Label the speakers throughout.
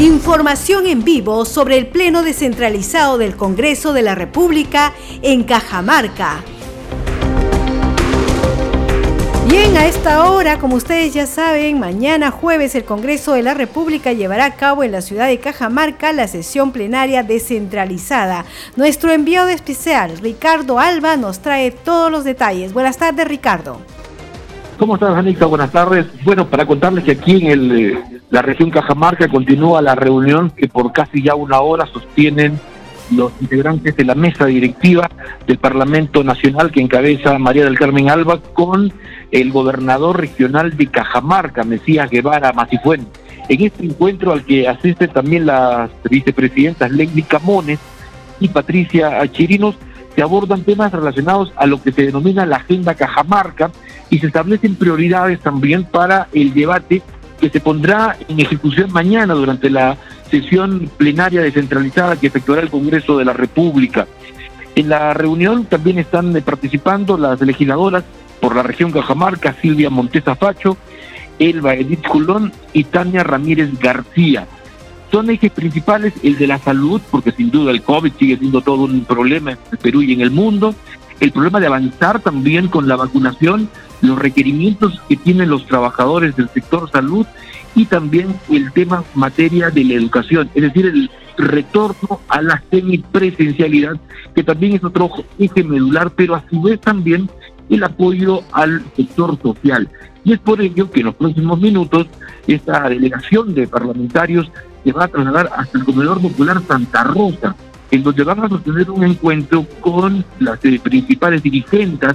Speaker 1: Información en vivo sobre el Pleno descentralizado del Congreso de la República en Cajamarca. Bien, a esta hora, como ustedes ya saben, mañana jueves el Congreso de la República llevará a cabo en la ciudad de Cajamarca la sesión plenaria descentralizada. Nuestro enviado especial, Ricardo Alba, nos trae todos los detalles. Buenas tardes, Ricardo.
Speaker 2: ¿Cómo estás, Anita? Buenas tardes. Bueno, para contarles que aquí en el, eh, la región Cajamarca continúa la reunión que por casi ya una hora sostienen los integrantes de la mesa directiva del Parlamento Nacional que encabeza María del Carmen Alba con el gobernador regional de Cajamarca, Mesías Guevara Macifuen. En este encuentro al que asisten también las vicepresidentas Lenny Camones y Patricia Chirinos, se abordan temas relacionados a lo que se denomina la Agenda Cajamarca y se establecen prioridades también para el debate que se pondrá en ejecución mañana durante la sesión plenaria descentralizada que efectuará el Congreso de la República. En la reunión también están participando las legisladoras por la región Cajamarca, Silvia Montesa Facho, Elba Edith Culón y Tania Ramírez García. Son ejes principales el de la salud, porque sin duda el COVID sigue siendo todo un problema en Perú y en el mundo, el problema de avanzar también con la vacunación, los requerimientos que tienen los trabajadores del sector salud y también el tema materia de la educación, es decir, el retorno a la semipresencialidad, que también es otro eje medular, pero a su vez también el apoyo al sector social. Y es por ello que en los próximos minutos esta delegación de parlamentarios se va a trasladar hasta el Comedor Popular Santa Rosa, en donde van a sostener un encuentro con las eh, principales dirigentes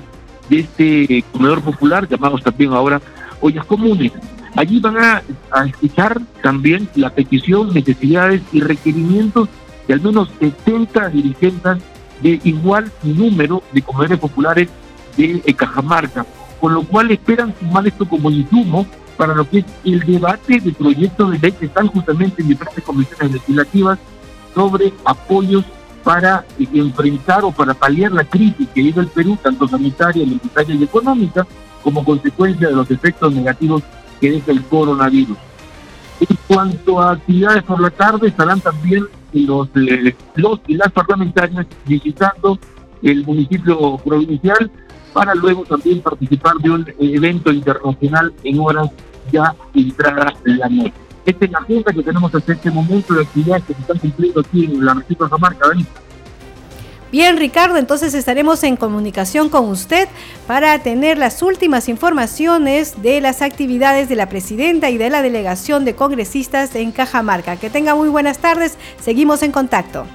Speaker 2: de este comedor popular, llamados también ahora ollas comunes. Allí van a, a, escuchar también la petición, necesidades y requerimientos de al menos 70 dirigentes de igual número de comedores populares de eh, Cajamarca, con lo cual esperan sumar esto como insumo para lo que es el debate de proyectos de ley que están justamente en diferentes comisiones legislativas sobre apoyos para enfrentar o para paliar la crisis que vive el Perú, tanto sanitaria, alimentaria y económica, como consecuencia de los efectos negativos que deja el coronavirus. En cuanto a actividades por la tarde, estarán también los, eh, los y las parlamentarias visitando el municipio provincial para luego también participar de un evento internacional en horas ya entrada la noche. Esta es la agenda que tenemos hasta este momento de actividades que se están cumpliendo aquí en la región de Cajamarca,
Speaker 1: Bien, Ricardo, entonces estaremos en comunicación con usted para tener las últimas informaciones de las actividades de la presidenta y de la delegación de congresistas en Cajamarca. Que tenga muy buenas tardes, seguimos en contacto.